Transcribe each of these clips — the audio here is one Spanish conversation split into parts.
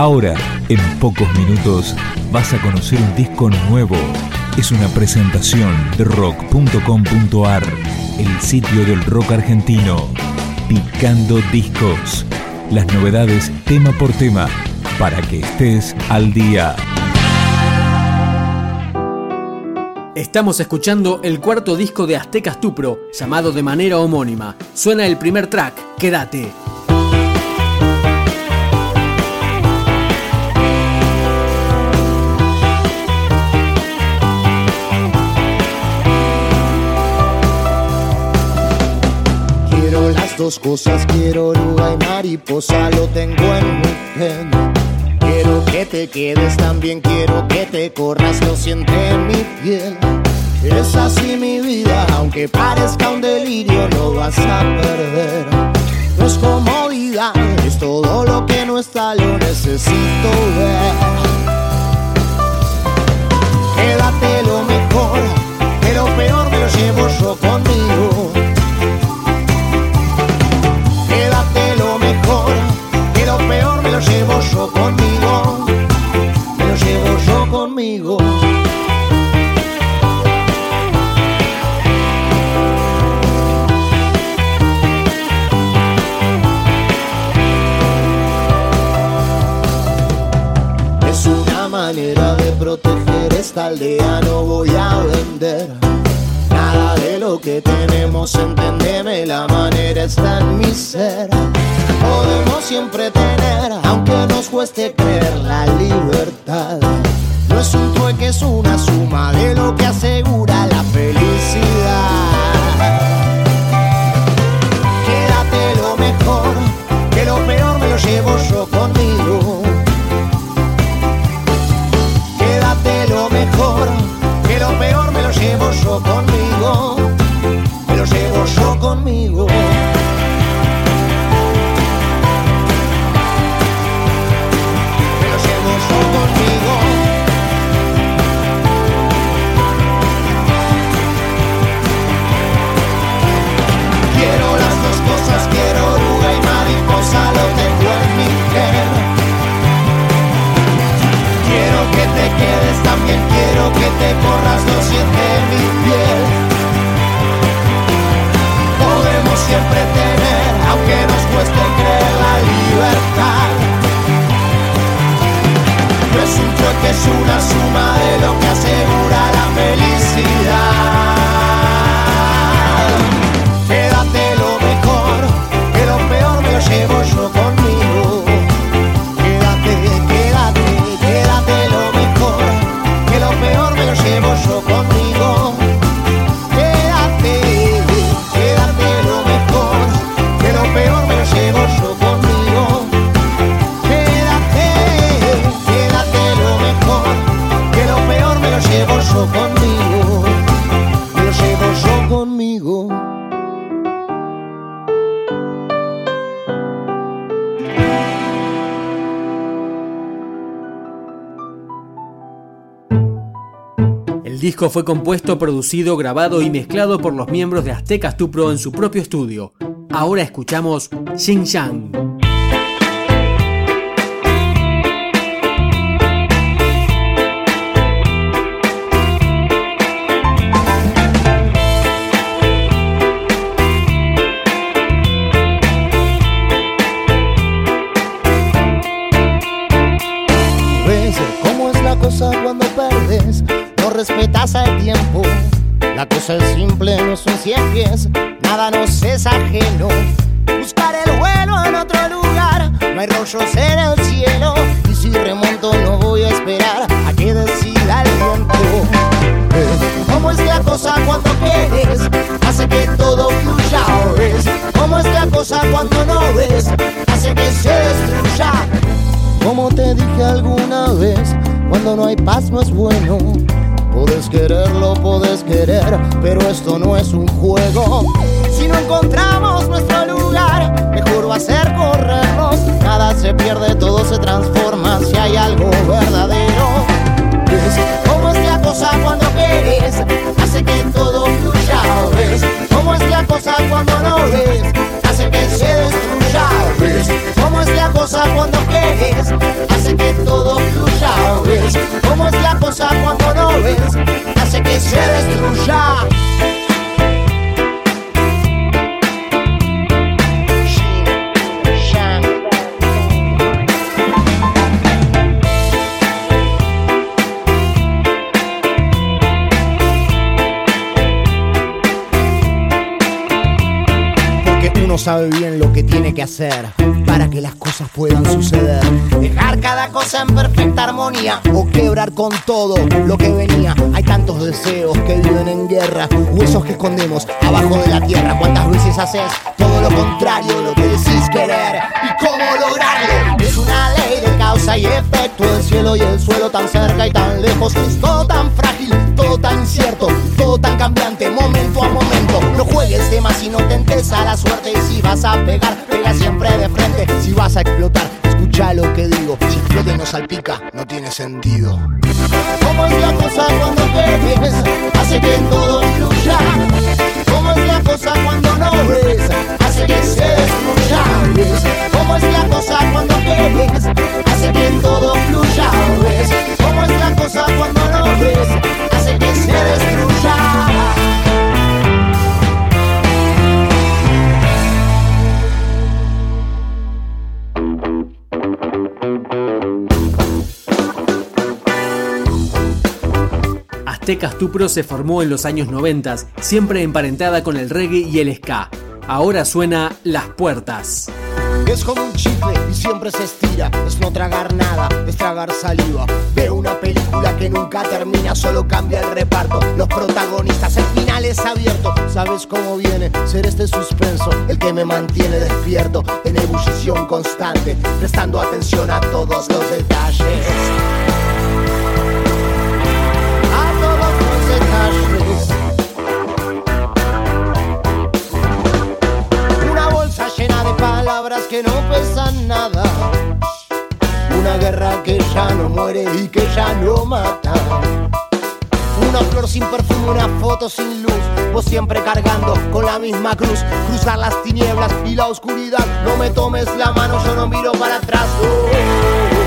Ahora, en pocos minutos, vas a conocer un disco nuevo. Es una presentación de rock.com.ar, el sitio del rock argentino. Picando discos. Las novedades tema por tema, para que estés al día. Estamos escuchando el cuarto disco de Aztecas Tupro, llamado de manera homónima. Suena el primer track, Quédate. Dos cosas quiero, oruga y mariposa, lo tengo en mi genio. Quiero que te quedes, también quiero que te corras, lo siente en mi piel. Es así mi vida, aunque parezca un delirio, no vas a perder. No es comodidad, es todo lo que no está, lo necesito ver. Quédate lo mejor, lo peor me lo llevo yo conmigo. Llevo yo conmigo, me lo llevo yo conmigo. Es una manera de proteger esta aldea, no voy a vender. Nada de lo que tenemos, entendeme, la manera está en mi ser podemos siempre tener, aunque nos cueste creer la libertad. No es un trueque, es una suma de lo que asegura la felicidad. Fue compuesto, producido, grabado y mezclado por los miembros de Aztecas Tupro en su propio estudio. Ahora escuchamos Xinjiang. Es simple, no son cien pies, nada nos es ajeno. Buscar el vuelo en otro lugar, no hay rollos en el cielo. Y si remonto, no voy a esperar a que decida el viento. ¿Cómo es la cosa cuando quieres? Hace que todo fluya, ¿ves? ¿Cómo es la cosa cuando no ves? Hace que se destruya. Como te dije alguna vez, cuando no hay paz no es bueno. Puedes quererlo, puedes querer, pero esto no es un juego. Si no encontramos nuestro lugar, mejor va a ser corrernos. Nada se pierde, todo se transforma si hay algo verdadero. ¿Ves cómo es la cosa cuando quieres? Hace que todo fluya. ¿Ves cómo es la cosa cuando no ves? Hace que se destruya. ¿Ves cómo es la cosa cuando quieres? Hace hace que todo fluya. Sabe bien lo que tiene que hacer para que las cosas puedan suceder. Dejar cada cosa en perfecta armonía o quebrar con todo lo que venía. Hay tantos deseos que viven en guerra, huesos que escondemos abajo de la tierra. ¿Cuántas veces haces todo lo contrario lo que decís querer? ¿Y cómo lograrlo? Es una ley de causa y efecto. El cielo y el suelo tan cerca y tan lejos. Todo tan frágil, todo tan incierto, todo tan cambiante, momento juegues de más y no tentes a la suerte si vas a pegar, pega siempre de frente. Si vas a explotar, escucha lo que digo. Si explota y no salpica, no tiene sentido. ¿Cómo es la cosa cuando ves? Hace que todo fluya. ¿Cómo es la cosa cuando no ves? Hace que se destruya. ¿Cómo es la cosa cuando ves? Hace que todo fluya. ¿Cómo Aztecas Tupro se formó en los años 90, siempre emparentada con el reggae y el ska. Ahora suena Las Puertas. Es como un chicle y siempre se estira. Es no tragar nada, es tragar saliva. Veo una película que nunca termina, solo cambia el reparto. Los protagonistas, el final es abierto. ¿Sabes cómo viene? Ser este suspenso, el que me mantiene despierto, en ebullición constante, prestando atención a todos los detalles. Palabras que no pesan nada. Una guerra que ya no muere y que ya no mata. Una flor sin perfume, una foto sin luz. Vos siempre cargando con la misma cruz. Cruzar las tinieblas y la oscuridad. No me tomes la mano, yo no miro para atrás. no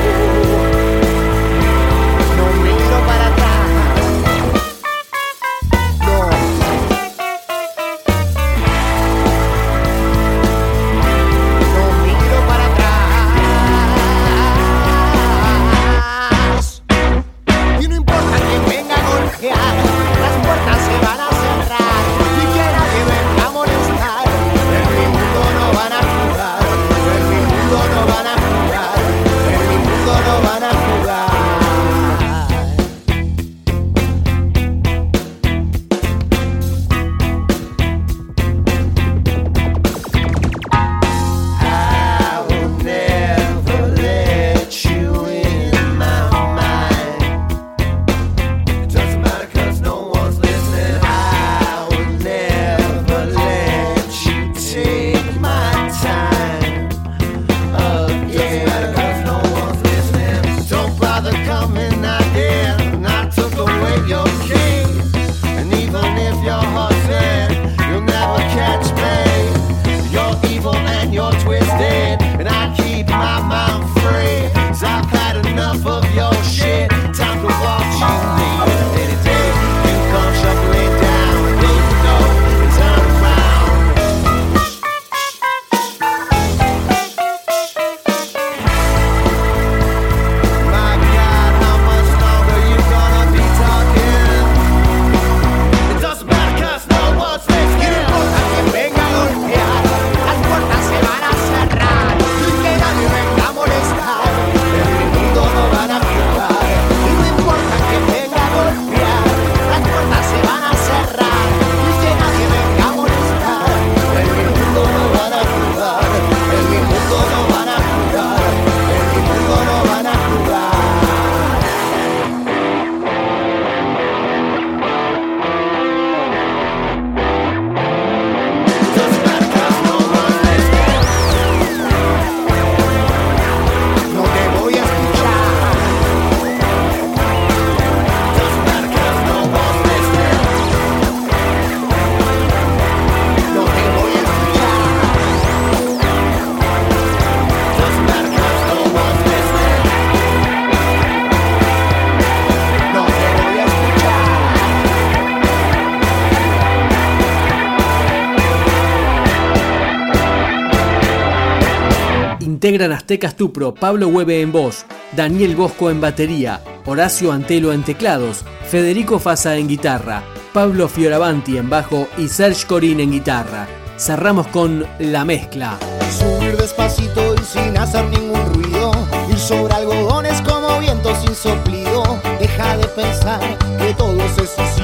integran Aztecas Tupro, Pablo Hueve en voz, Daniel Bosco en batería, Horacio Antelo en teclados, Federico Fasa en guitarra, Pablo Fioravanti en bajo y Serge Corin en guitarra. Cerramos con La Mezcla. Subir despacito y sin hacer ningún ruido, ir sobre algodones como viento sin soplido, deja de pensar que todo se sucede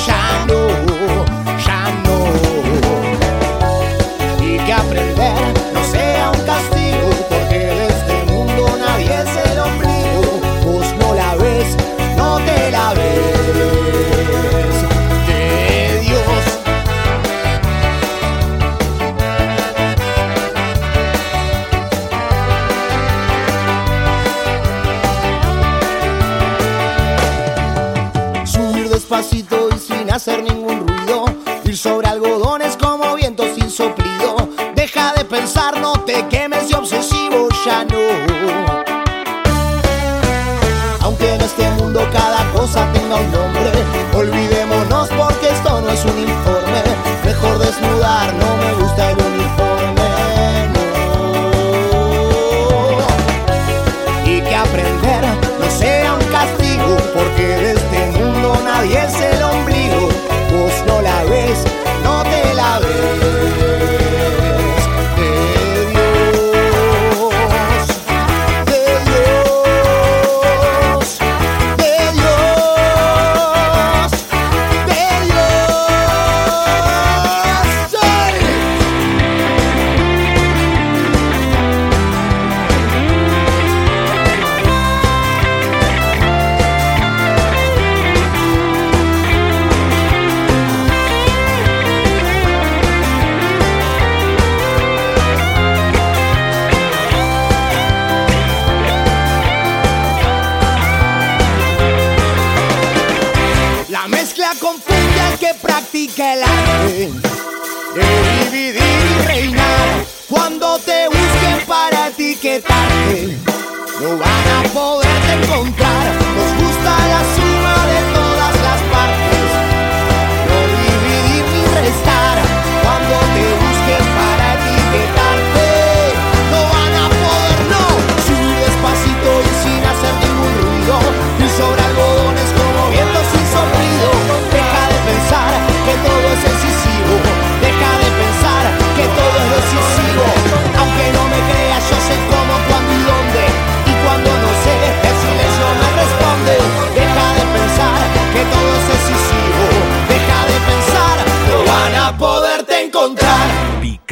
wish I know. algodones como viento sin soplido. Deja de pensar, no te quemes y obsesivo ya no. no te busquen para ti que etiquetarte, no van a poderte encontrar.